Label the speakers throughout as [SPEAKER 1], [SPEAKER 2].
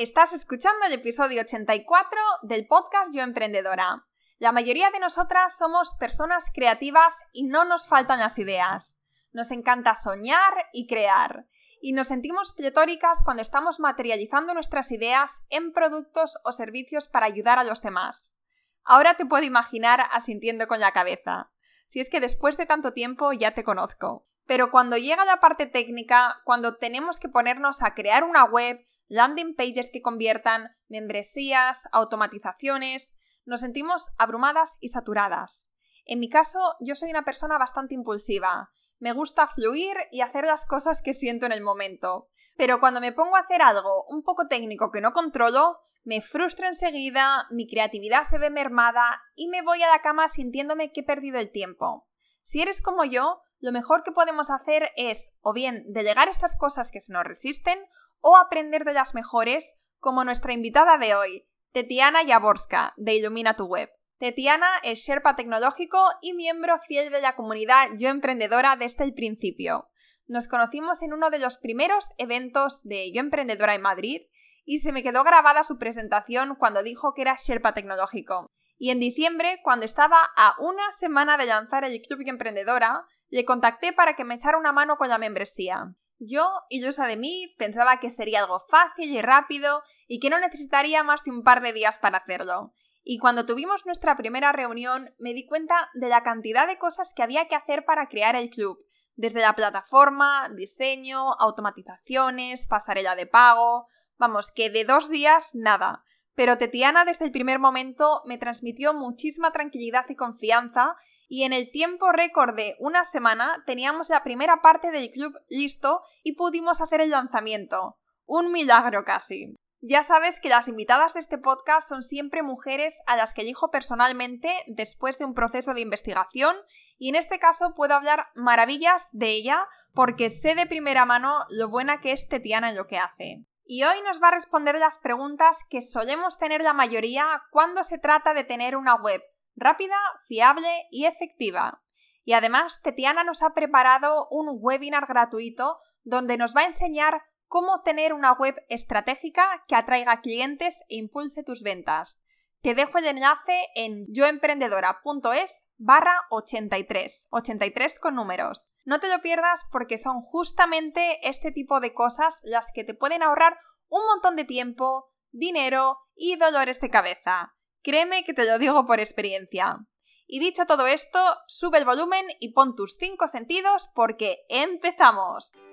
[SPEAKER 1] Estás escuchando el episodio 84 del podcast Yo Emprendedora. La mayoría de nosotras somos personas creativas y no nos faltan las ideas. Nos encanta soñar y crear. Y nos sentimos pletóricas cuando estamos materializando nuestras ideas en productos o servicios para ayudar a los demás. Ahora te puedo imaginar asintiendo con la cabeza. Si es que después de tanto tiempo ya te conozco. Pero cuando llega la parte técnica, cuando tenemos que ponernos a crear una web, landing pages que conviertan, membresías, automatizaciones, nos sentimos abrumadas y saturadas. En mi caso, yo soy una persona bastante impulsiva. Me gusta fluir y hacer las cosas que siento en el momento. Pero cuando me pongo a hacer algo un poco técnico que no controlo, me frustro enseguida, mi creatividad se ve mermada y me voy a la cama sintiéndome que he perdido el tiempo. Si eres como yo, lo mejor que podemos hacer es o bien delegar estas cosas que se nos resisten o aprender de las mejores, como nuestra invitada de hoy, Tetiana Jaborska, de Ilumina tu Web. Tetiana es Sherpa tecnológico y miembro fiel de la comunidad Yo Emprendedora desde el principio. Nos conocimos en uno de los primeros eventos de Yo Emprendedora en Madrid y se me quedó grabada su presentación cuando dijo que era Sherpa tecnológico. Y en diciembre, cuando estaba a una semana de lanzar el Club Emprendedora, le contacté para que me echara una mano con la membresía. Yo, ilusa de mí, pensaba que sería algo fácil y rápido y que no necesitaría más de un par de días para hacerlo. Y cuando tuvimos nuestra primera reunión me di cuenta de la cantidad de cosas que había que hacer para crear el club, desde la plataforma, diseño, automatizaciones, pasarela de pago, vamos, que de dos días nada. Pero Tetiana desde el primer momento me transmitió muchísima tranquilidad y confianza y en el tiempo récord de una semana teníamos la primera parte del club listo y pudimos hacer el lanzamiento. Un milagro casi. Ya sabes que las invitadas de este podcast son siempre mujeres a las que elijo personalmente después de un proceso de investigación y en este caso puedo hablar maravillas de ella porque sé de primera mano lo buena que es Tetiana en lo que hace. Y hoy nos va a responder las preguntas que solemos tener la mayoría cuando se trata de tener una web, rápida, fiable y efectiva. Y además, Tetiana nos ha preparado un webinar gratuito donde nos va a enseñar cómo tener una web estratégica que atraiga clientes e impulse tus ventas. Te dejo el enlace en yoemprendedora.es barra 83, 83 con números. No te lo pierdas porque son justamente este tipo de cosas las que te pueden ahorrar un montón de tiempo, dinero y dolores de cabeza. Créeme que te lo digo por experiencia. Y dicho todo esto, sube el volumen y pon tus cinco sentidos porque empezamos.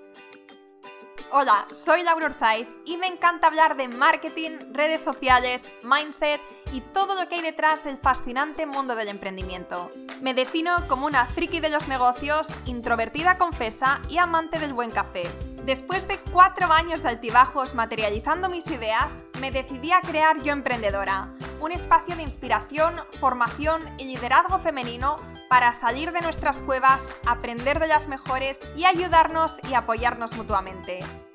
[SPEAKER 1] Hola, soy Laura Urzaiz y me encanta hablar de marketing, redes sociales, mindset y todo lo que hay detrás del fascinante mundo del emprendimiento. Me defino como una friki de los negocios, introvertida confesa y amante del buen café. Después de cuatro años de altibajos materializando mis ideas, me decidí a crear Yo Emprendedora, un espacio de inspiración, formación y liderazgo femenino para salir de nuestras cuevas, aprender de las mejores y ayudarnos y apoyarnos mutuamente.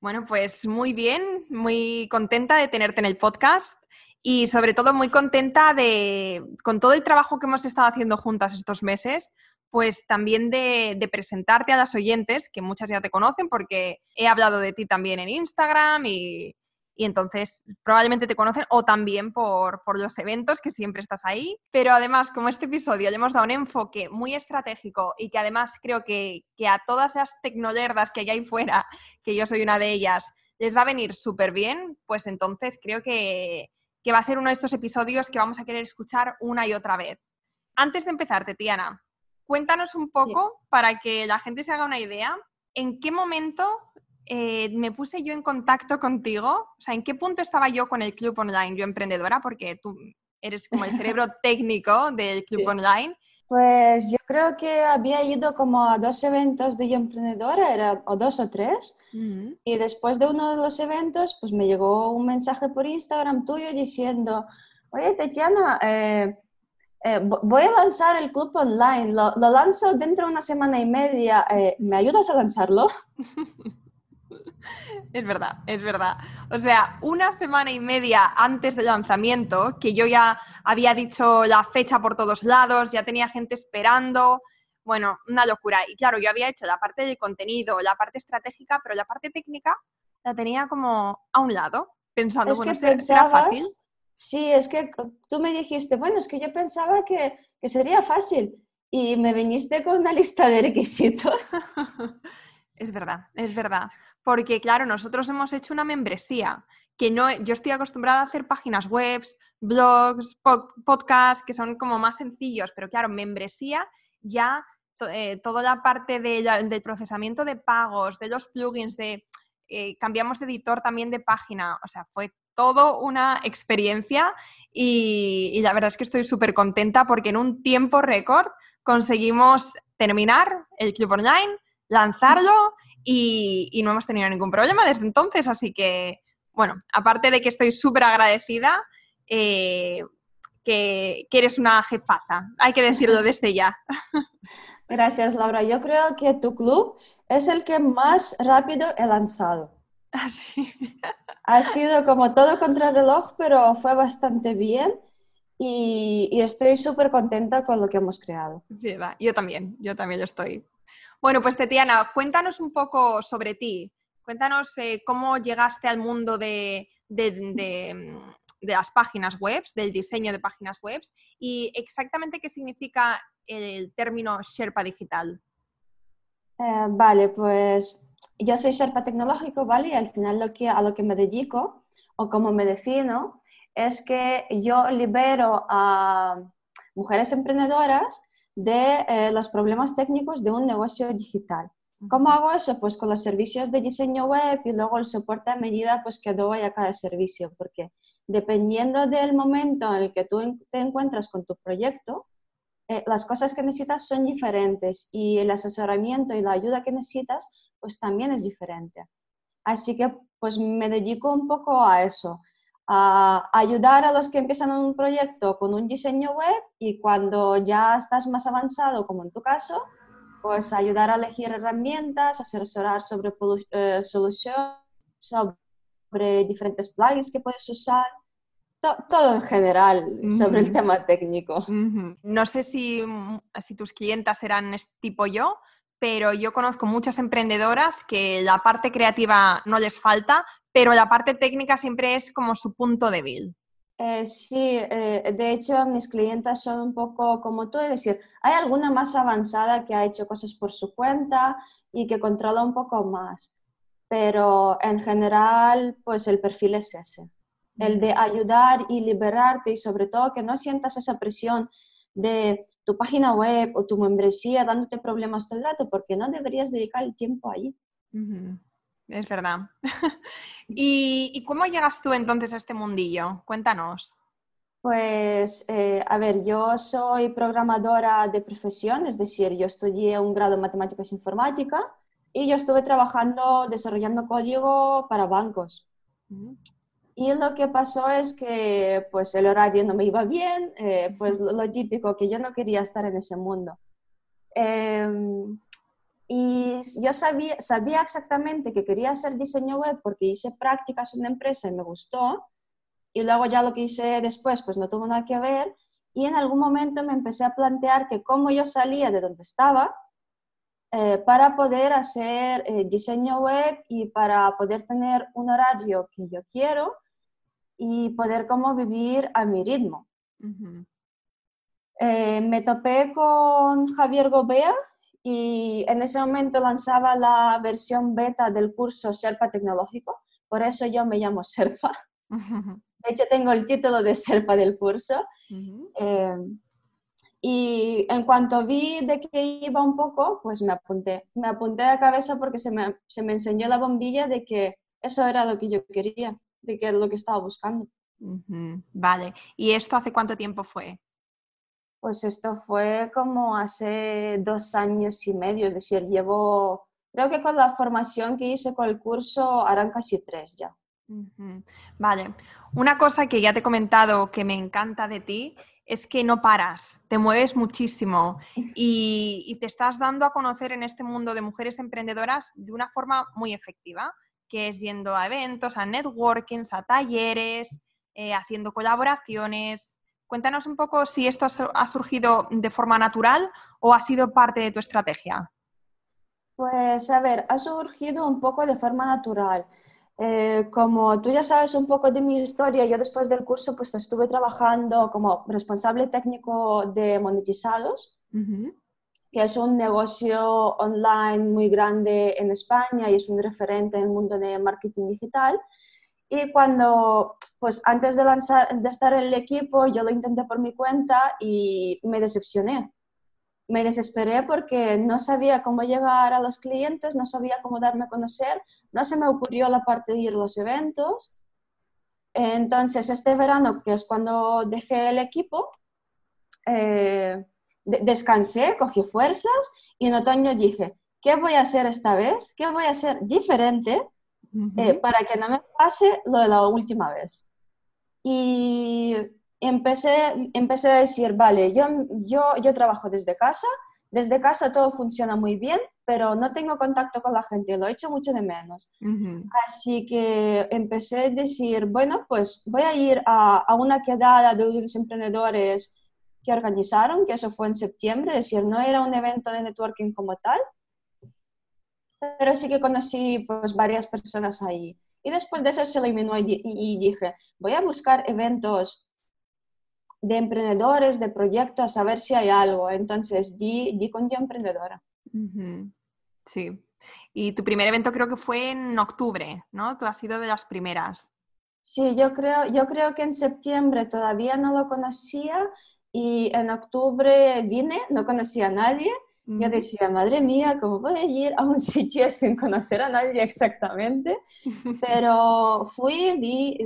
[SPEAKER 1] Bueno, pues muy bien, muy contenta de tenerte en el podcast y sobre todo muy contenta de, con todo el trabajo que hemos estado haciendo juntas estos meses, pues también de, presentarte a las oyentes, que muchas ya te conocen porque he hablado de ti también en Instagram y, entonces probablemente te conocen o también por, los eventos que siempre estás ahí. Pero además, como este episodio le hemos dado un enfoque muy estratégico y que además creo que, a todas esas tecnolerdas que hay ahí fuera, que yo soy una de ellas, les va a venir súper bien, pues entonces creo que, que va a ser uno de estos episodios que vamos a querer escuchar una y otra vez. Antes de empezar, Tetiana, Cuéntanos un poco para que la gente se haga una idea, ¿en qué momento eh, me puse yo en contacto contigo? O sea, ¿en qué punto estaba yo con el club online, yo emprendedora? Porque tú eres como el cerebro técnico del club online.
[SPEAKER 2] Pues yo creo que había ido como a dos eventos de Yo Emprendedora, era, o dos o tres, y después de uno de los eventos, pues me llegó un mensaje por Instagram tuyo diciendo, Oye, Tatiana, eh, eh, voy a lanzar el club online. Lo, lanzo dentro de una semana y media. Eh, ¿Me ayudas a lanzarlo?
[SPEAKER 1] Es verdad, es verdad. O sea, una semana y media antes del lanzamiento, que yo ya había dicho la fecha por todos lados, ya tenía gente esperando. Bueno, una locura. Y claro, yo había hecho la parte del contenido, la parte estratégica, pero la parte técnica la tenía como a un lado, pensando,
[SPEAKER 2] es
[SPEAKER 1] bueno,
[SPEAKER 2] que pensabas, fácil. Sí, es que tú me dijiste, bueno, es que yo pensaba que, que sería fácil y me viniste con una lista de requisitos.
[SPEAKER 1] es verdad, es verdad. Porque, claro, nosotros hemos hecho una membresía que no, yo estoy acostumbrada a hacer páginas web, blogs, podcasts, que son como más sencillos, pero claro, membresía ya eh, toda la parte del procesamiento de pagos, de los plugins, de eh, cambiamos de editor también de página, o sea, fue todo una experiencia y, la verdad es que estoy súper contenta porque en un tiempo récord conseguimos terminar el club online, lanzarlo y, no hemos tenido ningún problema desde entonces. Así que, bueno, aparte de que estoy súper agradecida, eh, que, que, eres una jefaza, hay que decirlo desde ya.
[SPEAKER 2] Gracias, Laura. Yo creo que tu club es el que más rápido he lanzado.
[SPEAKER 1] Así.
[SPEAKER 2] Ha sido como todo contra reloj, pero fue bastante bien y, estoy súper contenta con lo que hemos creado.
[SPEAKER 1] yo también, yo también lo estoy. Bueno, pues Tetiana, cuéntanos un poco sobre ti. Cuéntanos eh, cómo llegaste al mundo de, las páginas web, del diseño de páginas web y exactamente qué significa el término Sherpa digital.
[SPEAKER 2] Eh, vale, pues yo soy Sherpa tecnológico, ¿vale? Y al final lo que, a lo que me dedico o como me defino es que yo libero a mujeres emprendedoras de eh, los problemas técnicos de un negocio digital. ¿Cómo hago eso? Pues con los servicios de diseño web y luego el soporte a medida pues, que doy a cada servicio, porque dependiendo del momento en el que tú te encuentras con tu proyecto, eh, las cosas que necesitas son diferentes y el asesoramiento y la ayuda que necesitas pues también es diferente. Así que pues me dedico un poco a eso, a ayudar a los que empiezan un proyecto con un diseño web y cuando ya estás más avanzado, como en tu caso, pues ayudar a elegir herramientas, asesorar sobre eh, soluciones, sobre diferentes plugins que puedes usar, todo en general sobre el tema técnico.
[SPEAKER 1] No sé si, si tus clientas eran tipo yo, pero yo conozco muchas emprendedoras que la parte creativa no les falta, pero la parte técnica siempre es como su punto débil.
[SPEAKER 2] Eh, sí, eh, de hecho mis clientes son un poco como tú, es decir, hay alguna más avanzada que ha hecho cosas por su cuenta y que controla un poco más, pero en general pues el perfil es ese, el de ayudar y liberarte y sobre todo que no sientas esa presión de tu página web o tu membresía dándote problemas todo el rato, porque no deberías dedicar el tiempo allí.
[SPEAKER 1] Es verdad. ¿Y, cómo llegas tú entonces a este mundillo? Cuéntanos.
[SPEAKER 2] Pues, eh, a ver, yo soy programadora de profesión, es decir, yo estudié un grado en matemáticas informática y yo estuve trabajando, desarrollando código para bancos. Y lo que pasó es que pues el horario no me iba bien, eh, pues lo, típico, que yo no quería estar en ese mundo. Em, y yo sabía, sabía exactamente que quería hacer diseño web porque hice prácticas en una empresa y me gustó. Y luego ya lo que hice después pues no tuvo nada que ver. Y en algún momento me empecé a plantear que cómo yo salía de donde estaba eh, para poder hacer eh, diseño web y para poder tener un horario que yo quiero y poder como vivir a mi ritmo. Eh, me topé con Javier Gobea y en ese momento lanzaba la versión beta del curso Serpa Tecnológico, por eso yo me llamo Serpa. De hecho, tengo el título de Serpa del curso. Eh, y en cuanto vi de qué iba un poco, pues me apunté. Me apunté de cabeza porque se me, se me enseñó la bombilla de que eso era lo que yo quería de qué es lo que estaba buscando.
[SPEAKER 1] Vale, ¿y esto hace cuánto tiempo fue?
[SPEAKER 2] Pues esto fue como hace dos años y medio, es decir, llevo, creo que con la formación que hice con el curso harán casi tres ya.
[SPEAKER 1] Vale. Una cosa que ya te he comentado que me encanta de ti es que no paras, te mueves muchísimo y, te estás dando a conocer en este mundo de mujeres emprendedoras de una forma muy efectiva, que es yendo a eventos, a networkings, a talleres, eh, haciendo colaboraciones. Cuéntanos un poco si esto ha surgido de forma natural o ha sido parte de tu estrategia.
[SPEAKER 2] Pues a ver, ha surgido un poco de forma natural. Eh, como tú ya sabes un poco de mi historia, yo después del curso pues estuve trabajando como responsable técnico de monetizados, que es un negocio online muy grande en España y es un referente en el mundo de marketing digital. Y cuando, pues antes de, lanzar, de estar en el equipo, yo lo intenté por mi cuenta y me decepcioné me desesperé porque no sabía cómo llegar a los clientes, no sabía cómo darme a conocer, no se me ocurrió la parte de ir a los eventos. Entonces, este verano, que es cuando dejé el equipo, eh, descansé, cogí fuerzas y en otoño dije, ¿qué voy a hacer esta vez? ¿Qué voy a hacer diferente eh, para que no me pase lo de la última vez? Y empecé, empecé a decir, vale, yo, yo, yo trabajo desde casa, desde casa todo funciona muy bien, pero no tengo contacto con la gente, lo he hecho mucho de menos. Así que empecé a decir, bueno, pues voy a ir a, a, una quedada de unos emprendedores que organizaron, que eso fue en septiembre, es decir, no era un evento de networking como tal, pero sí que conocí pues varias personas ahí. Y después de eso se eliminó y, dije, voy a buscar eventos de emprendedores, de proyectos, a ver si hay algo. Entonces, di, di con Yo Emprendedora.
[SPEAKER 1] Sí. Y tu primer evento creo que fue en octubre, ¿no? Tú has sido de las primeras.
[SPEAKER 2] Sí, yo creo, yo creo que en septiembre todavía no lo conocía y en octubre vine, no conocía a nadie yo decía, madre mía, ¿cómo puedo ir a un sitio sin conocer a nadie exactamente? Pero fui, vi,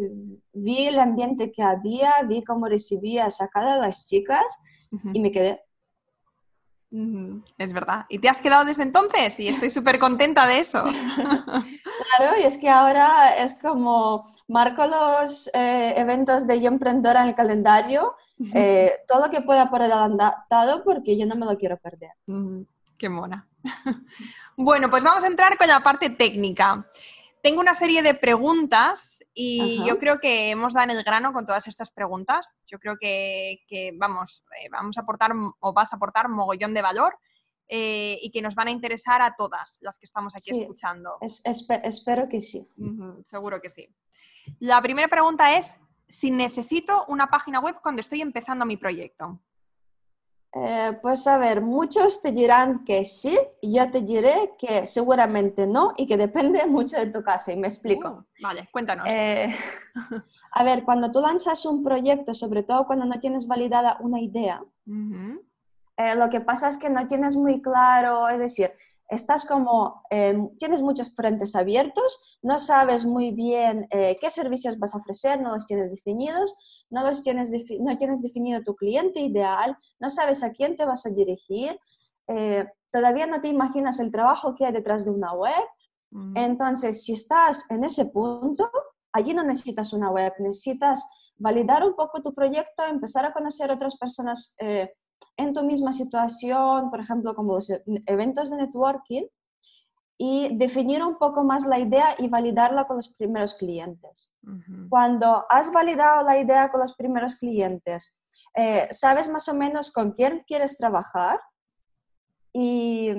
[SPEAKER 2] vi el ambiente que había, vi cómo recibía a cada las chicas y me quedé.
[SPEAKER 1] Es verdad. ¿Y te has quedado desde entonces? Y estoy súper contenta de eso.
[SPEAKER 2] claro, y es que ahora es como marco los eh, eventos de Yo Emprendedora en el calendario, eh, todo lo que pueda por adelantado porque yo no me lo quiero perder.
[SPEAKER 1] Qué mona. bueno, pues vamos a entrar con la parte técnica. Tengo una serie de preguntas y yo creo que hemos dado en el grano con todas estas preguntas. Yo creo que, vamos, eh, vamos a aportar o vas a aportar mogollón de valor eh, y que nos van a interesar a todas las que estamos aquí escuchando.
[SPEAKER 2] espero que sí.
[SPEAKER 1] seguro que sí. La primera pregunta es si necesito una página web cuando estoy empezando mi proyecto.
[SPEAKER 2] Eh, pues a ver, muchos te dirán que sí, y yo te diré que seguramente no y que depende mucho de tu caso. Y me explico. Uh,
[SPEAKER 1] vale, cuéntanos.
[SPEAKER 2] Eh, a ver, cuando tú lanzas un proyecto, sobre todo cuando no tienes validada una idea, eh, lo que pasa es que no tienes muy claro, es decir, estás como, tienes muchos frentes abiertos, no sabes muy bien eh, qué servicios vas a ofrecer, no los tienes definidos, no, los tienes, no tienes definido tu cliente ideal, no sabes a quién te vas a dirigir, eh, todavía no te imaginas el trabajo que hay detrás de una web. Mm. Entonces, si estás en ese punto, allí no necesitas una web, necesitas validar un poco tu proyecto, empezar a conocer otras personas eh, en tu misma situación, por ejemplo, como los eventos de networking, y definir un poco más la idea y validarla con los primeros clientes. Cuando has validado la idea con los primeros clientes, eh, sabes más o menos con quién quieres trabajar y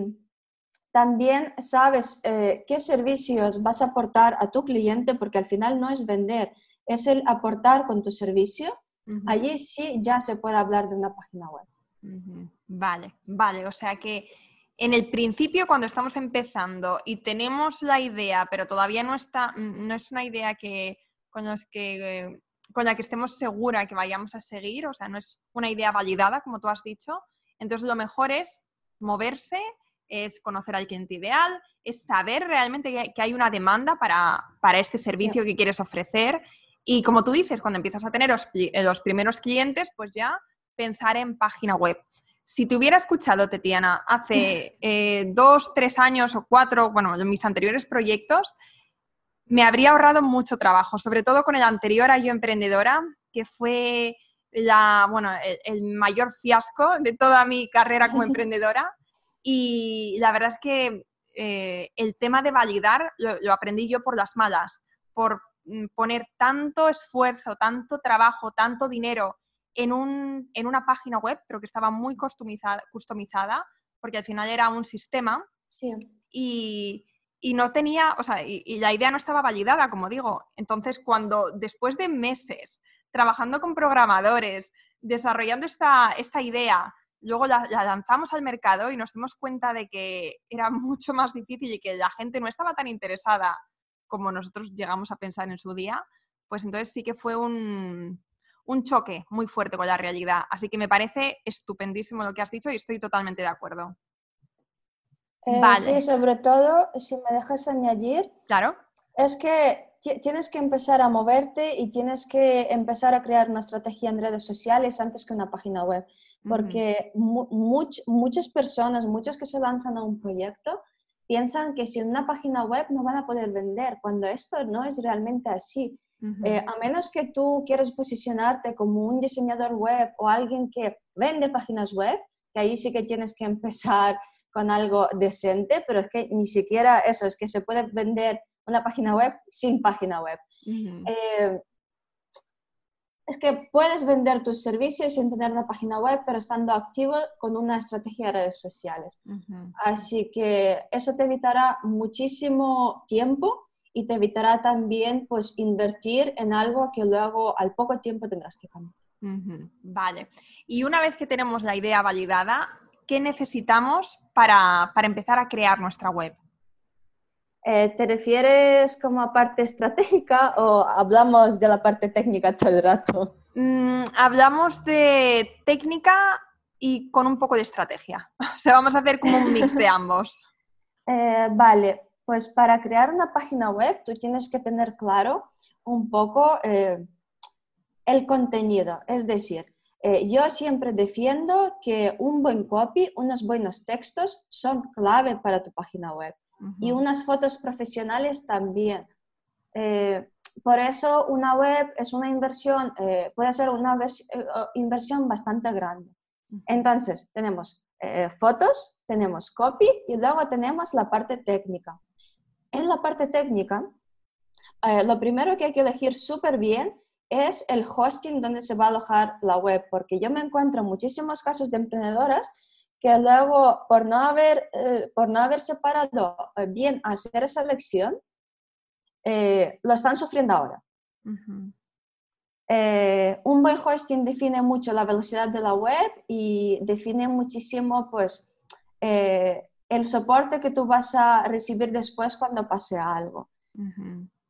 [SPEAKER 2] también sabes eh, qué servicios vas a aportar a tu cliente, porque al final no es vender, es el aportar con tu servicio. Allí sí ya se puede hablar de una página web.
[SPEAKER 1] Vale, vale. O sea que en el principio, cuando estamos empezando y tenemos la idea, pero todavía no está, no es una idea que con, los que, con la que estemos segura que vayamos a seguir, o sea, no es una idea validada, como tú has dicho, entonces lo mejor es moverse, es conocer al cliente ideal, es saber realmente que hay una demanda para, este servicio que quieres ofrecer. Y como tú dices, cuando empiezas a tener los primeros clientes, pues ya pensar en página web. Si te hubiera escuchado, Tetiana, hace eh, dos, tres años o cuatro, bueno, en mis anteriores proyectos, me habría ahorrado mucho trabajo, sobre todo con el anterior a Yo Emprendedora, que fue la, bueno, el, mayor fiasco de toda mi carrera como emprendedora. Y la verdad es que eh, el tema de validar lo, aprendí yo por las malas, por mm, poner tanto esfuerzo, tanto trabajo, tanto dinero en, un, en una página web, pero que estaba muy customizada, customizada porque al final era un sistema.
[SPEAKER 2] Sí.
[SPEAKER 1] Y, y no tenía, o sea, y, la idea no estaba validada, como digo. Entonces, cuando después de meses trabajando con programadores, desarrollando esta, esta idea, luego la, lanzamos al mercado y nos dimos cuenta de que era mucho más difícil y que la gente no estaba tan interesada como nosotros llegamos a pensar en su día, pues entonces sí que fue un, un choque muy fuerte con la realidad. Así que me parece estupendísimo lo que has dicho y estoy totalmente de acuerdo.
[SPEAKER 2] Eh, sí, sobre todo, si me dejas añadir,
[SPEAKER 1] claro.
[SPEAKER 2] es que tienes que empezar a moverte y tienes que empezar a crear una estrategia en redes sociales antes que una página web, porque muchas personas, muchos que se lanzan a un proyecto, piensan que sin una página web no van a poder vender, cuando esto no es realmente así. Eh, a menos que tú quieras posicionarte como un diseñador web o alguien que vende páginas web, que ahí sí que tienes que empezar con algo decente, pero es que ni siquiera eso, es que se puede vender una página web sin página web. Eh, es que puedes vender tus servicios sin tener una página web, pero estando activo con una estrategia de redes sociales. Así que eso te evitará muchísimo tiempo y te evitará también pues invertir en algo que luego al poco tiempo tendrás que cambiar.
[SPEAKER 1] Vale. Y una vez que tenemos la idea validada, ¿qué necesitamos para, empezar a crear nuestra web?
[SPEAKER 2] Eh, ¿Te refieres como a parte estratégica o hablamos de la parte técnica todo el rato?
[SPEAKER 1] Mm, hablamos de técnica y con un poco de estrategia. O sea, vamos a hacer como un mix de ambos.
[SPEAKER 2] Eh, vale, pues para crear una página web tú tienes que tener claro un poco eh, el contenido. Es decir, eh, yo siempre defiendo que un buen copy, unos buenos textos son clave para tu página web y unas fotos profesionales también. Eh, por eso una web es una inversión, puede ser una inversión bastante grande. Entonces, tenemos fotos, tenemos copy y luego tenemos la parte técnica. En la parte técnica, lo primero que hay que elegir súper bien es el hosting donde se va a alojar la web, porque yo me encuentro muchísimos casos de emprendedoras que luego, por no haber, eh, por no haber separado eh, bien hacer esa elección, eh, lo están sufriendo ahora. un buen hosting define mucho la velocidad de la web y define muchísimo pues, el soporte que tú vas a recibir después cuando pase algo.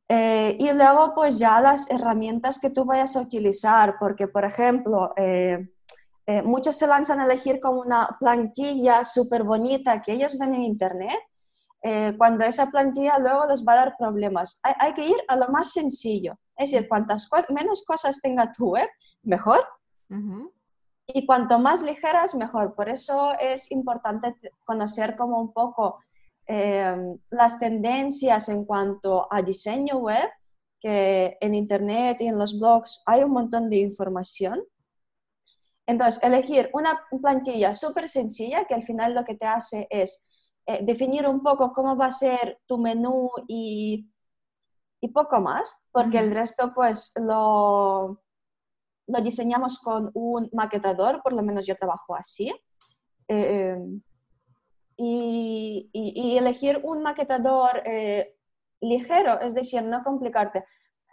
[SPEAKER 2] Eh, y luego, pues ya las herramientas que tú vayas a utilizar, porque, por ejemplo, eh, eh, muchos se lanzan a elegir como una plantilla súper bonita que ellos ven en Internet. cuando esa plantilla luego les va a dar problemas. Hay, que ir a lo más sencillo. Es decir, cuantas menos cosas tenga tu web, mejor. Y cuanto más ligeras, mejor. Por eso es importante conocer como un poco Em, las tendencias en cuanto a diseño web, que en Internet y en los blogs hay un montón de información. Entonces, elegir una plantilla súper sencilla que al final lo que te hace es eh, definir un poco cómo va a ser tu menú y, y poco más, porque el resto pues lo, lo diseñamos con un maquetador, por lo menos yo trabajo así. Eh, em, y, elegir un maquetador eh, ligero, es decir, no complicarte.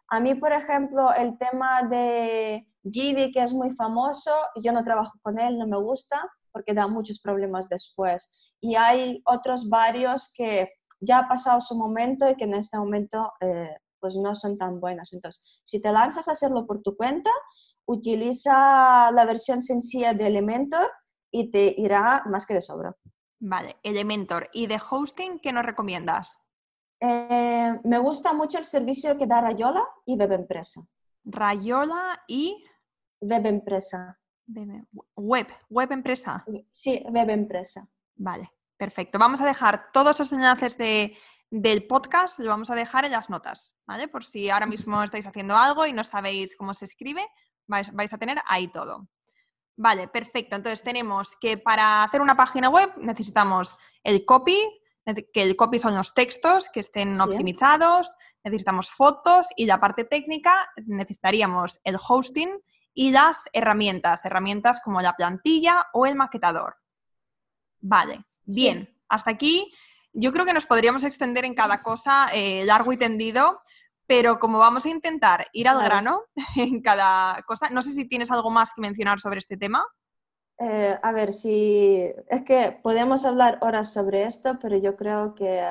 [SPEAKER 2] A mí, por ejemplo, el tema de Givi, que es muy famoso, yo no trabajo con él, no me gusta porque da muchos problemas después. Y hay otros varios que ya ha pasado su momento y que en este momento eh, pues no son tan buenos. Entonces, si te lanzas a hacerlo por tu cuenta, utiliza la versión sencilla de Elementor y te irá más que de sobra.
[SPEAKER 1] Vale, Elementor. ¿Y de hosting qué nos recomiendas?
[SPEAKER 2] Eh, me gusta mucho el servicio que da Rayola y Web Empresa.
[SPEAKER 1] Rayola y...
[SPEAKER 2] Web Empresa.
[SPEAKER 1] Web, Web Empresa.
[SPEAKER 2] Sí, Web Empresa.
[SPEAKER 1] Vale, perfecto. Vamos a dejar todos los enlaces de del podcast lo vamos a dejar en las notas, ¿vale? Por si ahora mismo estáis haciendo algo y no sabéis cómo se escribe, vais, vais a tener ahí todo. Vale, perfecto. Entonces tenemos que para hacer una página web necesitamos el copy, que el copy son los textos que estén optimizados, necesitamos fotos y la parte técnica necesitaríamos el hosting y las herramientas, herramientas como la plantilla o el maquetador. Vale, bien, hasta aquí yo creo que nos podríamos extender en cada cosa eh, largo y tendido, pero como vamos a intentar ir al grano en cada cosa, no sé si tienes algo más que mencionar sobre este tema.
[SPEAKER 2] Eh, a ver, si es que podemos hablar horas sobre esto, pero yo creo que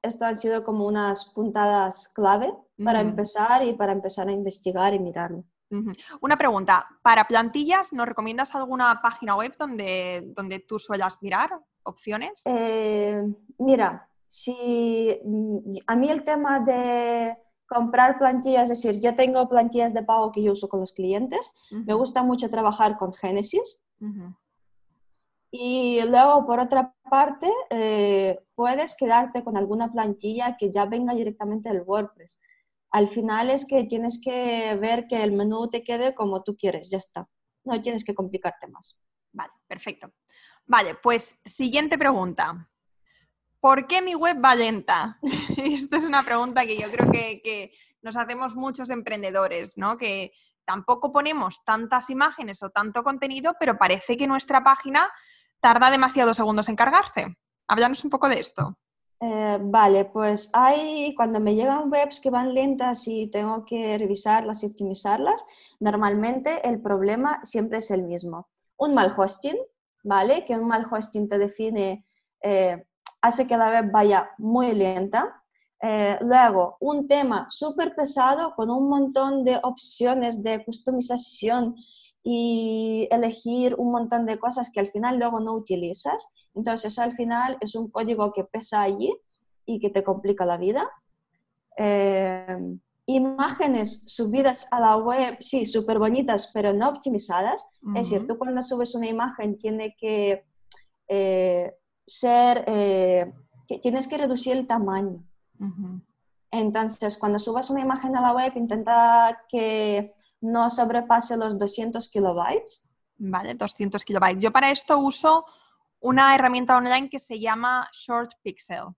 [SPEAKER 2] esto han sido como unas puntadas clave para empezar y para empezar a investigar y mirarlo.
[SPEAKER 1] Una pregunta, ¿para plantillas nos recomiendas alguna página web donde, donde tú suelas mirar opciones?
[SPEAKER 2] Eh, mira, si a mí el tema de comprar plantillas, es decir, yo tengo plantillas de pago que yo uso con los clientes. Me gusta mucho trabajar con Genesis. Y luego, por otra parte, eh, puedes quedarte con alguna plantilla que ya venga directamente del WordPress. Al final es que tienes que ver que el menú te quede como tú quieres, ya está. No tienes que complicarte más.
[SPEAKER 1] Vale, perfecto. Vale, pues siguiente pregunta. ¿Por qué mi web va lenta? Esta es una pregunta que yo creo que, nos hacemos muchos emprendedores, ¿no? Que tampoco ponemos tantas imágenes o tanto contenido, pero parece que nuestra página tarda demasiados segundos en cargarse. Háblanos un poco de esto.
[SPEAKER 2] Eh, vale, pues hay, cuando me llegan webs que van lentas y tengo que revisarlas y optimizarlas, normalmente el problema siempre es el mismo. Un mal hosting, ¿vale? Que un mal hosting te define eh, hace que la web vaya muy lenta. Eh, luego, un tema súper pesado con un montón de opciones de customización y elegir un montón de cosas que al final luego no utilizas. Entonces, al final es un código que pesa allí y que te complica la vida. Eh, imágenes subidas a la web, sí, súper bonitas, pero no optimizadas. Es decir, tú cuando subes una imagen tiene que eh, ser, eh, tienes que reducir el tamaño. Entonces, cuando subas una imagen a la web, intenta que no sobrepase los 200 kilobytes.
[SPEAKER 1] Vale, 200 kilobytes. Yo para esto uso una herramienta online que se llama Short Pixel.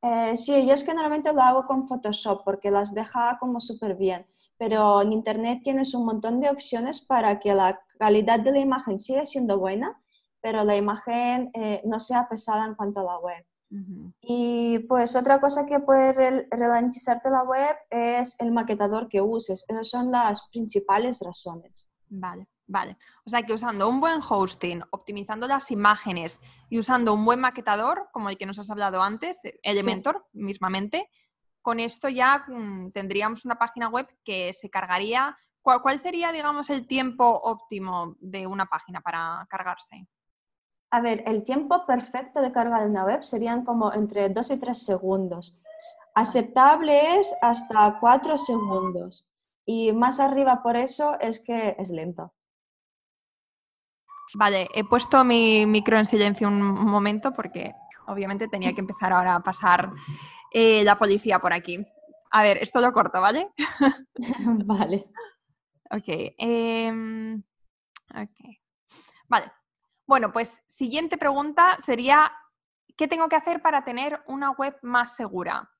[SPEAKER 2] Eh, sí, yo es que normalmente lo hago con Photoshop porque las deja como súper bien, pero en Internet tienes un montón de opciones para que la calidad de la imagen siga siendo buena, pero la imagen eh, no sea pesada en cuanto a la web. Y pues otra cosa que puede ralentizarte la web es el maquetador que uses. Esas son las principales razones.
[SPEAKER 1] Vale, vale. O sea que usando un buen hosting, optimizando las imágenes y usando un buen maquetador, como el que nos has hablado antes, Elementor mismamente, con esto ya mm, tendríamos una página web que se cargaría. ¿Cuál sería, digamos, el tiempo óptimo de una página para cargarse?
[SPEAKER 2] A ver, el tiempo perfecto de carga de una web serían como entre 2 y 3 segundos. Aceptable es hasta 4 segundos. Y más arriba por eso es que es lento.
[SPEAKER 1] Vale, he puesto mi micro en silencio un momento porque obviamente tenía que empezar ahora a pasar eh, la policía por aquí. A ver, esto lo corto, ¿vale?
[SPEAKER 2] vale.
[SPEAKER 1] Ok. Em, ok. Vale, bueno, pues siguiente pregunta sería, ¿qué tengo que hacer para tener una web más segura?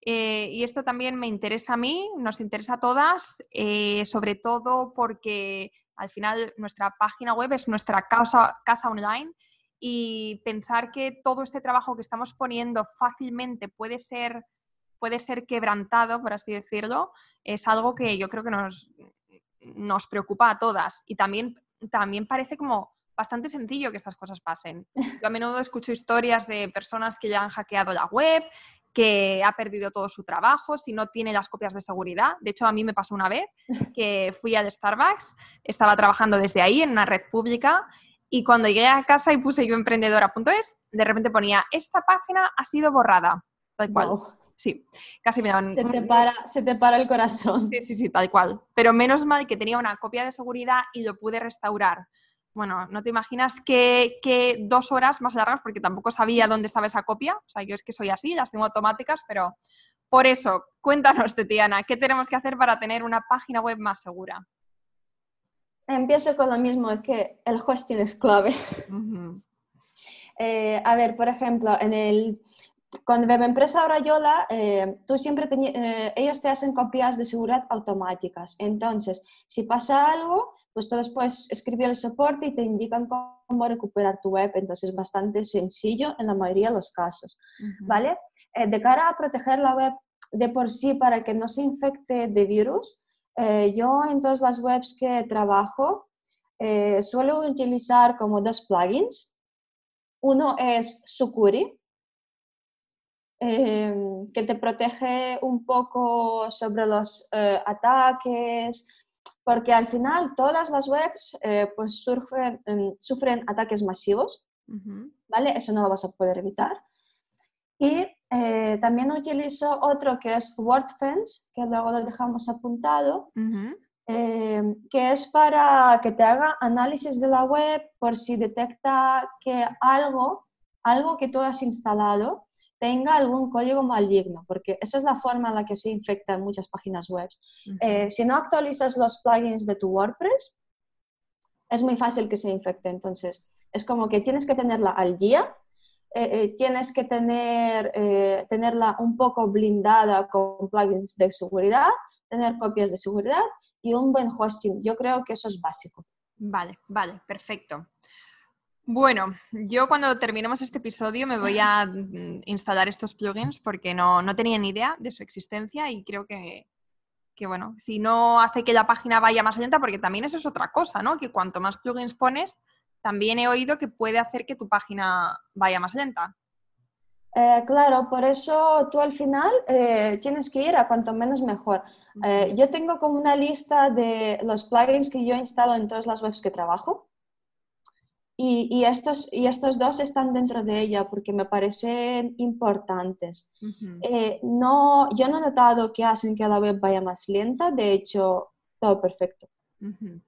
[SPEAKER 1] Eh, y esto también me interesa a mí, nos interesa a todas, eh, sobre todo porque al final nuestra página web es nuestra casa, casa online y pensar que todo este trabajo que estamos poniendo fácilmente puede ser, puede ser quebrantado, por así decirlo, es algo que yo creo que nos, nos preocupa a todas. Y también, también parece como bastante sencillo que estas cosas pasen. Yo a menudo escucho historias de personas que ya han hackeado la web, que ha perdido todo su trabajo, si no tiene las copias de seguridad. De hecho, a mí me pasó una vez que fui al Starbucks, estaba trabajando desde ahí en una red pública y cuando llegué a casa y puse yo emprendedora.es, de repente ponía, esta página ha sido borrada. Tal cual. Sí, casi me dan...
[SPEAKER 2] Se te, para, se te para el corazón.
[SPEAKER 1] Sí, sí, sí, tal cual. Pero menos mal que tenía una copia de seguridad y lo pude restaurar bueno, no te imaginas qué, dos horas más largas, porque tampoco sabía dónde estaba esa copia. O sea, yo es que soy así, las tengo automáticas, pero por eso, cuéntanos, Tetiana, ¿qué tenemos que hacer para tener una página web más segura?
[SPEAKER 2] Empiezo con lo mismo, que el hosting es clave. Eh, a ver, por ejemplo, en el, con Webempresa Rayola, eh, tú siempre eh, ellos te hacen copias de seguridad automáticas. Entonces, si pasa algo, pues tú después escribir el soporte y te indican cómo recuperar tu web. Entonces, es bastante sencillo en la mayoría de los casos, ¿vale? Eh, de cara a proteger la web de por sí para que no se infecte de virus, eh, yo en todas las webs que trabajo eh, suelo utilizar como dos plugins. Uno es Sucuri, em, que te protege un poco sobre los ataques, porque al final todas las webs pues surgen, em, sufren ataques masivos, ¿vale? Eso no lo vas a poder evitar. Y eh, también utilizo otro que es WordFence, que luego lo dejamos apuntado, eh, que es para que te haga análisis de la web por si detecta que algo, algo que tú has instalado tenga algún código maligno, porque esa es la forma en la que se infectan muchas páginas web. Eh, si no actualizas los plugins de tu WordPress, es muy fácil que se infecte. Entonces, es como que tienes que tenerla al día eh, eh, tienes que tener, tenerla un poco blindada con plugins de seguridad, tener copias de seguridad y un buen hosting. Yo creo que eso es básico.
[SPEAKER 1] Vale, vale, perfecto. Bueno, yo cuando terminemos este episodio me voy a mm, instalar estos plugins porque no, no tenía ni idea de su existencia y creo que, que, bueno, si no hace que la página vaya más lenta, porque también eso es otra cosa, ¿no? Que cuanto más plugins pones, también he oído que puede hacer que tu página vaya más lenta.
[SPEAKER 2] Eh, claro, por eso tú al final eh, tienes que ir a cuanto menos mejor. Eh, yo tengo como una lista de los plugins que yo he instalado en todas las webs que trabajo y, estos, y estos dos están dentro de ella porque me parecen importantes. no, yo no he notado que hacen que la web vaya más lenta, de hecho, todo perfecto.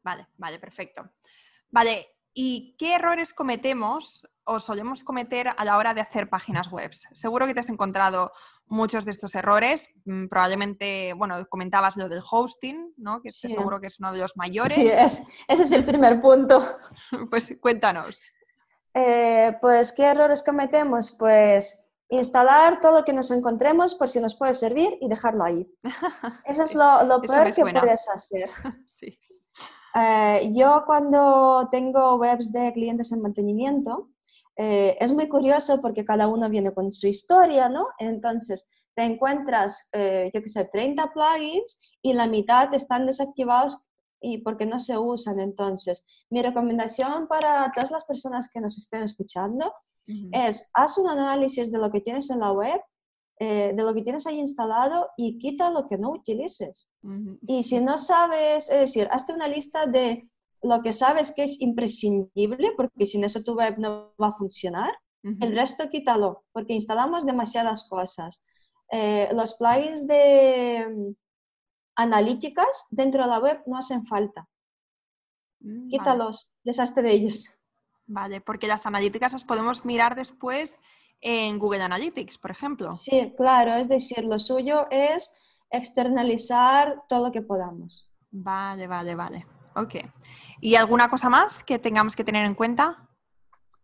[SPEAKER 1] Vale, vale, perfecto. Vale, ¿Y qué errores cometemos o solemos cometer a la hora de hacer páginas web? Seguro que te has encontrado muchos de estos errores. Mm, probablemente, bueno, comentabas lo del hosting, ¿no? Que seguro que es uno de los mayores.
[SPEAKER 2] Sí, ese es el primer punto.
[SPEAKER 1] pues cuéntanos.
[SPEAKER 2] Eh, pues, ¿qué errores cometemos? Pues instalar todo lo que nos encontremos por si nos puede servir y dejarlo ahí. Eso es lo, peor que puedes hacer. sí. Eh, yo cuando tengo webs de clientes en mantenimiento, eh, es muy curioso porque cada uno viene con su historia, ¿no? Entonces, te encuentras, eh, yo qué sé, 30 plugins y la mitad están desactivados y porque no se usan. Entonces, mi recomendación para todas las personas que nos estén escuchando es, haz un análisis de lo que tienes en la web eh, de lo que tienes ahí instalado y quita lo que no utilices. Y si no sabes, es decir, hazte una lista de lo que sabes que es imprescindible, porque sin eso tu web no va a funcionar. El resto quítalo, porque instalamos demasiadas cosas. Eh, los plugins de mm, analíticas dentro de la web no hacen falta. Mm, Quítalos, deshazte de ellos.
[SPEAKER 1] Vale, porque las analíticas las podemos mirar después en Google Analytics, por ejemplo.
[SPEAKER 2] Sí, claro, es decir, lo suyo es externalizar todo lo que podamos.
[SPEAKER 1] Vale, vale, vale. Ok. ¿Y alguna cosa más que tengamos que tener en cuenta?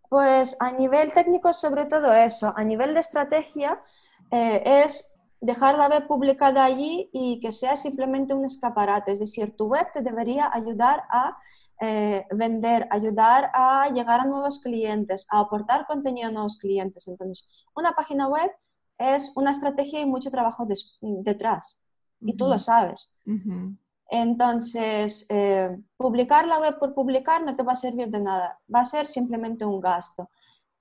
[SPEAKER 2] Pues a nivel técnico, sobre todo eso. A nivel de estrategia, eh, es dejar la web publicada allí y que sea simplemente un escaparate. Es decir, tu web te debería ayudar a eh, vender, ayudar a llegar a nuevos clientes, a aportar contenido a nuevos clientes. Entonces, una página web es una estrategia y mucho trabajo detrás. Y tú lo sabes. Entonces, eh, publicar la web por publicar no te va a servir de nada. Va a ser simplemente un gasto.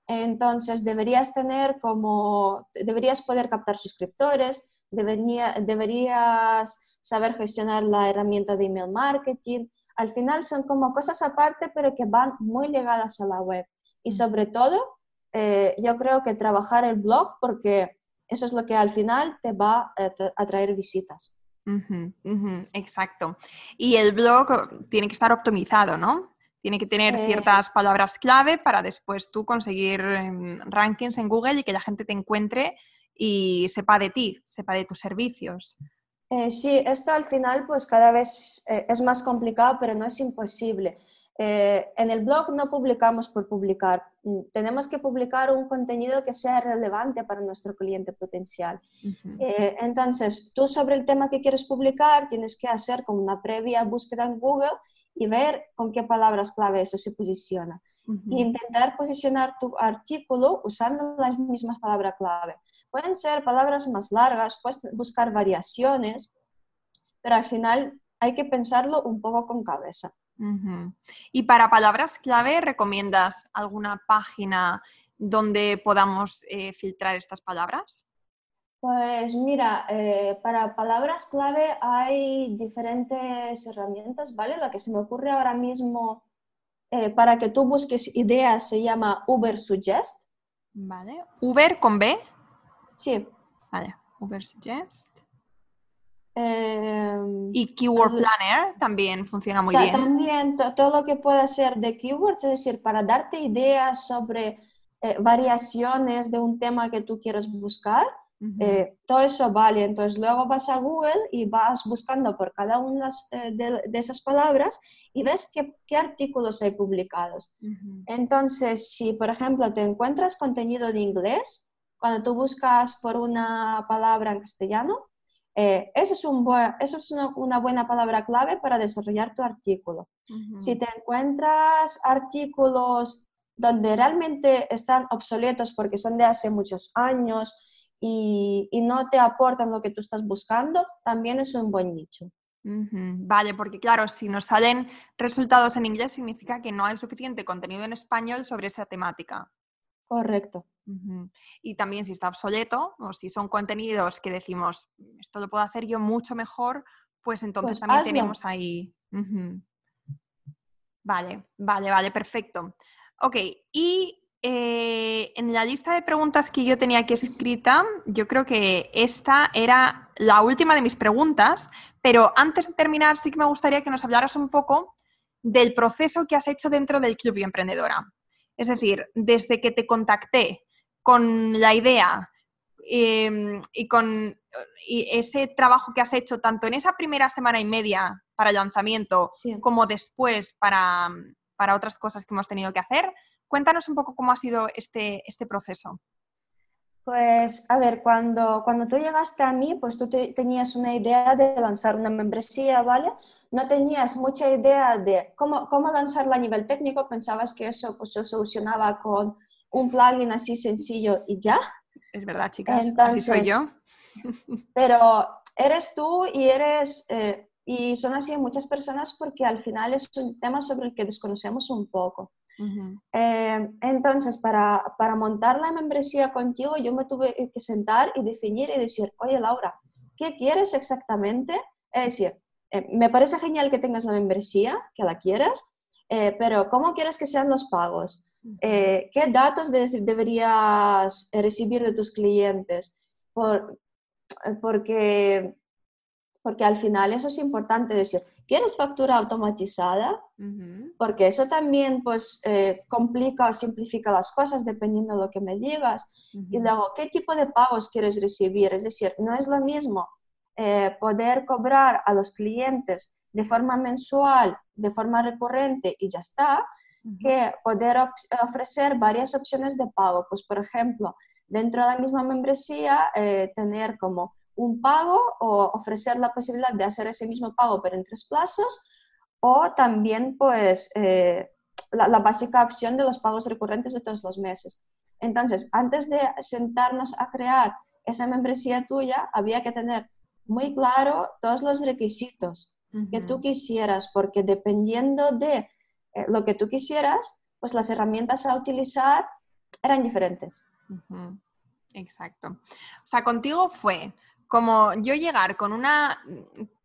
[SPEAKER 2] Entonces, deberías tener como, deberías poder captar suscriptores, deberías saber gestionar la herramienta de email marketing, al final son como cosas aparte, pero que van muy ligadas a la web. Y sobre todo, eh, yo creo que trabajar el blog, porque eso es lo que al final te va a traer visitas.
[SPEAKER 1] exacto. Y el blog tiene que estar optimizado, ¿no? Tiene que tener
[SPEAKER 2] Eh.
[SPEAKER 1] ciertas palabras clave para después tú conseguir em, rankings en Google y que la gente te encuentre y sepa de ti, sepa de tus servicios.
[SPEAKER 2] Eh, sí, esto al final pues cada vez eh, es más complicado, pero no es imposible. Eh, en el blog no publicamos por publicar, Mm, tenemos que publicar un contenido que sea relevante para nuestro cliente potencial.
[SPEAKER 1] Ujú.
[SPEAKER 2] Eh, entonces, tú sobre el tema que quieres publicar tienes que hacer como una previa búsqueda en Google y ver con qué palabras clave eso se posiciona.
[SPEAKER 1] Ujú.
[SPEAKER 2] Y intentar posicionar tu artículo usando las mismas palabras clave. Pueden ser palabras más largas, puedes buscar variaciones, pero al final hay que pensarlo un poco con cabeza.
[SPEAKER 1] Y para palabras clave, ¿recomiendas alguna página donde podamos eh, filtrar estas palabras?
[SPEAKER 2] Pues mira, eh, para palabras clave hay diferentes herramientas, ¿vale? La que se me ocurre ahora mismo eh, para que tú busques ideas se llama Uber Suggest.
[SPEAKER 1] Vale. Uber con B.
[SPEAKER 2] Sí.
[SPEAKER 1] Vale. Uber Suggest.
[SPEAKER 2] Eh,
[SPEAKER 1] Y Keyword Planner también funciona muy bien.
[SPEAKER 2] También to- todo lo que pueda ser de keywords, es decir, para darte ideas sobre eh, variaciones de un tema que tú quieres buscar,
[SPEAKER 1] Ujú.
[SPEAKER 2] eh, todo eso vale. Entonces luego vas a Google y vas buscando por cada una eh, de, de esas palabras y ves qué, qué artículos hay publicados.
[SPEAKER 1] Ujú.
[SPEAKER 2] Entonces, si por ejemplo te encuentras contenido de inglés, cuando tú buscas por una palabra en castellano, eh, eso es, un buen- eso es una, una buena palabra clave para desarrollar tu artículo. Si te encuentras artículos donde realmente están obsoletos porque son de hace muchos años y, y no te aportan lo que tú estás buscando, también es un buen nicho.
[SPEAKER 1] Vale, porque claro, si nos salen resultados en inglés significa que no hay suficiente contenido en español sobre esa temática.
[SPEAKER 2] Correcto.
[SPEAKER 1] Y también si está obsoleto o si son contenidos que decimos, esto lo puedo hacer yo mucho mejor, pues entonces
[SPEAKER 2] Pues
[SPEAKER 1] también
[SPEAKER 2] hazlo.
[SPEAKER 1] tenemos ahí. Vale, vale, vale, perfecto. Ok, y eh, en la lista de preguntas que yo tenía aquí escrita, yo creo que esta era la última de mis preguntas, pero antes de terminar sí que me gustaría que nos hablaras un poco del proceso que has hecho dentro del Club y Emprendedora. Es decir, desde que te contacté con la idea eh, y con y ese trabajo que has hecho tanto en esa primera semana y media para el lanzamiento
[SPEAKER 2] Sí.
[SPEAKER 1] como después para, para otras cosas que hemos tenido que hacer. Cuéntanos un poco cómo ha sido este, este proceso.
[SPEAKER 2] Pues, a ver, cuando, cuando tú llegaste a mí, pues tú te- tenías una idea de lanzar una membresía, ¿vale? No tenías mucha idea de cómo, cómo lanzarla a nivel técnico, pensabas que eso pues, se solucionaba con un plugin así sencillo y ya,
[SPEAKER 1] Es verdad, chicas, así soy
[SPEAKER 2] Entonces,
[SPEAKER 1] yo.
[SPEAKER 2] pero eres tú y eres, eh, y son así muchas personas porque al final es un tema sobre el que desconocemos un poco.
[SPEAKER 1] Ujú,
[SPEAKER 2] Eh, entonces, para, para montar la membresía contigo, yo me tuve que sentar y definir y decir, oye Laura, ¿qué quieres exactamente? Es decir, eh, me parece genial que tengas la membresía, que la quieras, eh, pero ¿cómo quieres que sean los pagos? Eh, ¿Qué datos de- deberías recibir de tus clientes? Por- eh, porque, porque al final eso es importante decir, ¿quieres factura automatizada?
[SPEAKER 1] Ujú,
[SPEAKER 2] porque eso también pues eh, complica o simplifica las cosas dependiendo de lo que me digas. Y
[SPEAKER 1] ujú.
[SPEAKER 2] luego, ¿qué tipo de pagos quieres recibir? Es decir, no es lo mismo eh, poder cobrar a los clientes de forma mensual, de forma recurrente y ya está,
[SPEAKER 1] Ujú.
[SPEAKER 2] que poder ofrecer varias opciones de pago. Pues, por ejemplo, dentro de la misma membresía, eh, tener como un pago o ofrecer la posibilidad de hacer ese mismo pago, pero en tres plazos, o también, pues, eh, la, la básica opción de los pagos recurrentes de todos los meses. Entonces, antes de sentarnos a crear esa membresía tuya, había que tener muy claro todos los requisitos que tú quisieras, porque dependiendo de eh, lo que tú quisieras, pues las herramientas a utilizar eran diferentes.
[SPEAKER 1] Ujú, Exacto. O sea, contigo fue como yo llegar con una,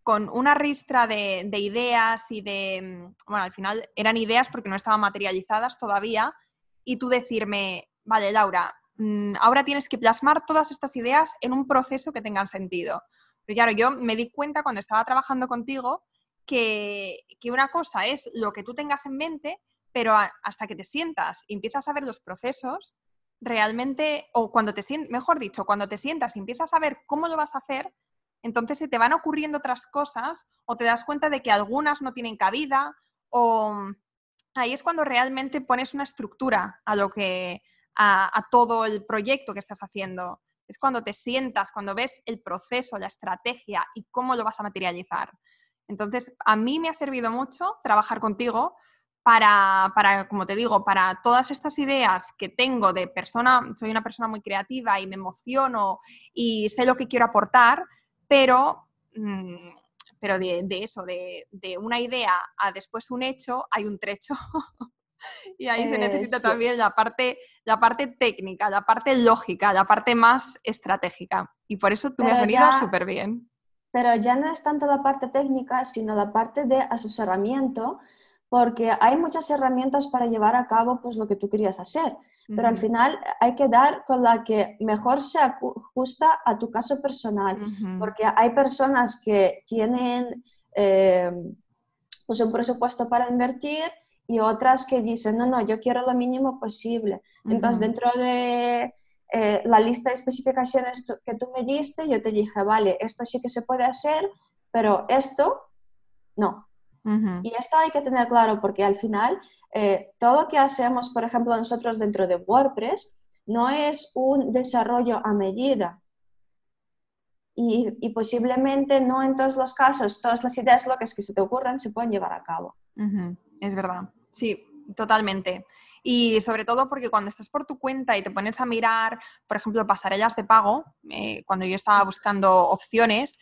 [SPEAKER 1] con una ristra de, de ideas y de, bueno, al final eran ideas porque no estaban materializadas todavía, y tú decirme, vale, Laura, mm, ahora tienes que plasmar todas estas ideas en un proceso que tengan sentido. Pero claro, yo me di cuenta cuando estaba trabajando contigo que, que una cosa es lo que tú tengas en mente, pero hasta que te sientas y empiezas a ver los procesos, realmente, o cuando te sientas, mejor dicho, cuando te sientas y empiezas a ver cómo lo vas a hacer, entonces se te van ocurriendo otras cosas o te das cuenta de que algunas no tienen cabida o ahí es cuando realmente pones una estructura a lo que a, todo el proyecto que estás haciendo. Es cuando te sientas, cuando ves el proceso, la estrategia y cómo lo vas a materializar. Entonces, a mí me ha servido mucho trabajar contigo para, para, como te digo, para todas estas ideas que tengo de persona, soy una persona muy creativa y me emociono y sé lo que quiero aportar, pero, mm, pero de, eso, de, una idea a después un hecho, hay un trecho. y ahí se necesita también la parte, la parte técnica, la parte lógica, la parte más estratégica. Y por eso tú me has venido súper bien.
[SPEAKER 2] Pero ya no es tanto la parte técnica, sino la parte de asesoramiento porque hay muchas herramientas para llevar a cabo pues, lo que tú querías hacer, pero al final hay que dar con la que mejor se ajusta a tu caso personal, porque hay personas que tienen eh, pues un presupuesto para invertir y otras que dicen, no, no, yo quiero lo mínimo posible. Entonces, dentro de eh, la lista de especificaciones que tú me diste, yo te dije, vale, esto sí que se puede hacer, pero esto no. Y esto hay que tener claro porque al final eh, todo lo que hacemos, por ejemplo, nosotros dentro de WordPress, no es un desarrollo a medida. Y, posiblemente no en todos los casos, todas las ideas locas que se te ocurran se pueden llevar a cabo.
[SPEAKER 1] Es verdad, sí, totalmente. Y sobre todo porque cuando estás por tu cuenta y te pones a mirar, por ejemplo, pasarelas de pago, eh, cuando yo estaba buscando opciones,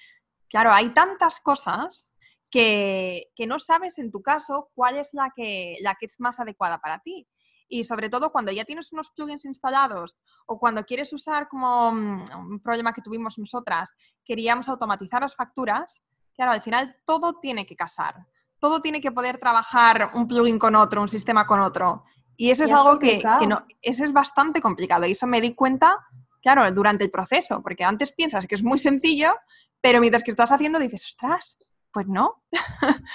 [SPEAKER 1] claro, hay tantas cosas que, no sabes en tu caso cuál es la que, la que es más adecuada para ti. Y sobre todo cuando ya tienes unos plugins instalados o cuando quieres usar como mm, un problema que tuvimos nosotras, queríamos automatizar las facturas, claro, al final todo tiene que casar. Todo tiene que poder trabajar un plugin con otro, un sistema con otro. Y eso es, algo que, que, no, eso es bastante complicado. Y eso me di cuenta, claro, durante el proceso, porque antes piensas que es muy sencillo, pero mientras que estás haciendo dices, ostras, pues no.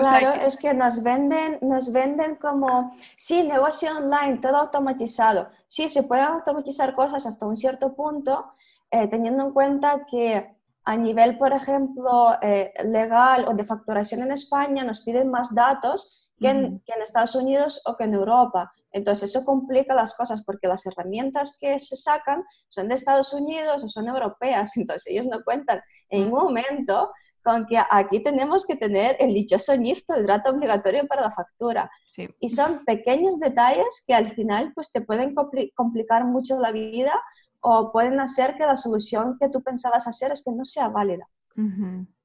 [SPEAKER 2] Claro, es que nos venden, nos venden como, sí, negocio online, todo automatizado. Sí, se pueden automatizar cosas hasta un cierto punto, eh, teniendo en cuenta que a nivel, por ejemplo, eh, legal o de facturación en España, nos piden más datos que en, que en, Estados Unidos o que en Europa. Entonces, eso complica las cosas porque las herramientas que se sacan son de Estados Unidos o son europeas. Entonces, ellos no cuentan en ningún momento con que aquí tenemos que tener el dichoso NIFT, el trato obligatorio para la factura. Y son pequeños detalles que al final pues, te pueden complicar mucho la vida o pueden hacer que la solución que tú pensabas hacer es que no sea válida.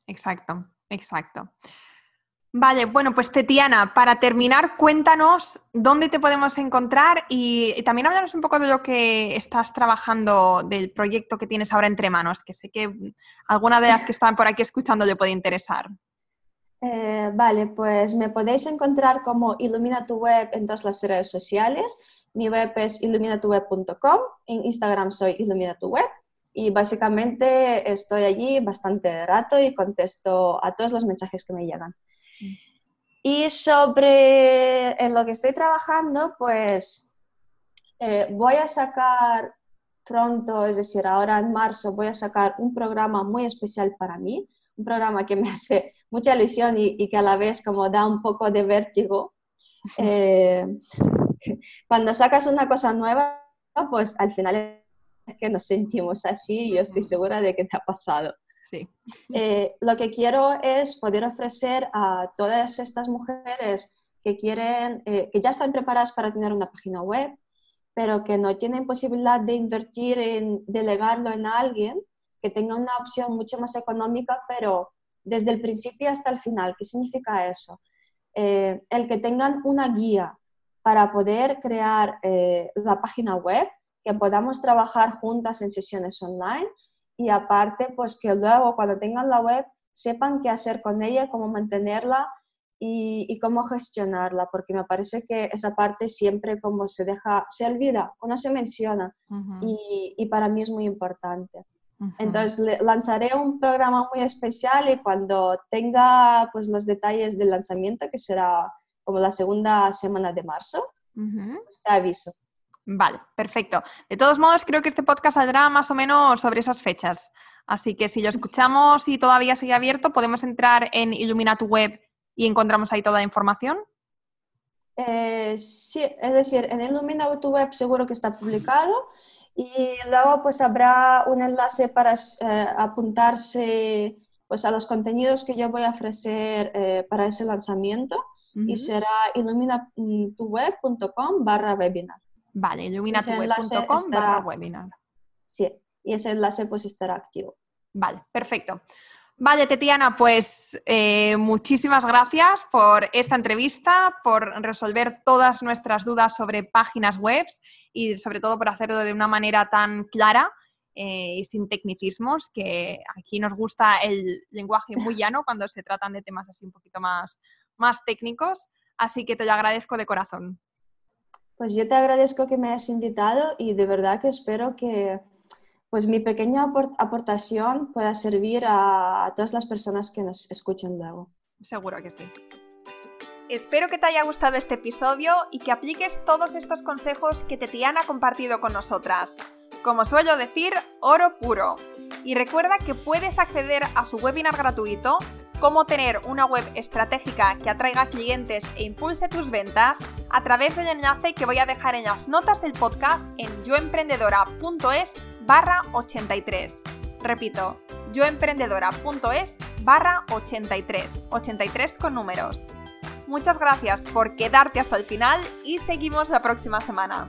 [SPEAKER 1] Exacto, exacto. Vale, bueno, pues Tetiana, para terminar, cuéntanos dónde te podemos encontrar y, también háblanos un poco de lo que estás trabajando, del proyecto que tienes ahora entre manos, que sé que alguna de las que están por aquí escuchando le puede interesar.
[SPEAKER 2] Eh, vale, pues me podéis encontrar como Ilumina tu Web en todas las redes sociales. Mi web es iluminatuweb.com, en Instagram soy Ilumina y básicamente estoy allí bastante rato y contesto a todos los mensajes que me llegan. Y sobre en lo que estoy trabajando, pues eh, voy a sacar pronto, es decir, ahora en marzo, voy a sacar un programa muy especial para mí, un programa que me hace mucha ilusión y, que a la vez como da un poco de vértigo. Eh, cuando sacas una cosa nueva, pues al final es que nos sentimos así y yo estoy segura de que te ha pasado. Eh, lo que quiero es poder ofrecer a todas estas mujeres que quieren, eh, que ya están preparadas para tener una página web, pero que no tienen posibilidad de invertir en delegarlo en alguien, que tenga una opción mucho más económica, pero desde el principio hasta el final. ¿Qué significa eso? Eh, el que tengan una guía para poder crear la página web, que podamos trabajar juntas en sesiones online y aparte, pues que luego cuando tengan la web sepan qué hacer con ella, cómo mantenerla y, cómo gestionarla, porque me parece que esa parte siempre como se deja, se olvida o no se menciona y, para mí es muy importante. Entonces lanzaré un programa muy especial y cuando tenga pues, los detalles del lanzamiento, que será como la segunda semana de marzo, pues, te aviso.
[SPEAKER 1] Vale, perfecto. De todos modos, creo que este podcast saldrá más o menos sobre esas fechas. Así que si lo escuchamos y todavía sigue abierto, podemos entrar en Illumina tu web y encontramos ahí toda la información.
[SPEAKER 2] Eh, sí, es decir, en Illumina tu web seguro que está publicado y luego pues habrá un enlace para eh, apuntarse pues a los contenidos que yo voy a ofrecer eh, para ese lanzamiento y será iluminatuweb.com barra webinar.
[SPEAKER 1] Vale, iluminatuweb.com barra webinar.
[SPEAKER 2] Sí, y ese enlace pues estará activo.
[SPEAKER 1] Vale, perfecto. Vale, Tetiana, pues eh, muchísimas gracias por esta entrevista, por resolver todas nuestras dudas sobre páginas web y sobre todo por hacerlo de una manera tan clara eh, y sin tecnicismos, que aquí nos gusta el lenguaje muy llano cuando se tratan de temas así un poquito más, más técnicos. Así que te lo agradezco de corazón.
[SPEAKER 2] Pues yo te agradezco que me hayas invitado y de verdad que espero que pues mi pequeña aportación pueda servir a, todas las personas que nos escuchen luego.
[SPEAKER 1] Seguro que sí. Espero que te haya gustado este episodio y que apliques todos estos consejos que Tetiana ha compartido con nosotras. Como suelo decir, oro puro. Y recuerda que puedes acceder a su webinar gratuito cómo tener una web estratégica que atraiga clientes e impulse tus ventas a través del enlace que voy a dejar en las notas del podcast en yoemprendedora.es barra 83. Repito, yoemprendedora.es barra 83, 83 con números. Muchas gracias por quedarte hasta el final y seguimos la próxima semana.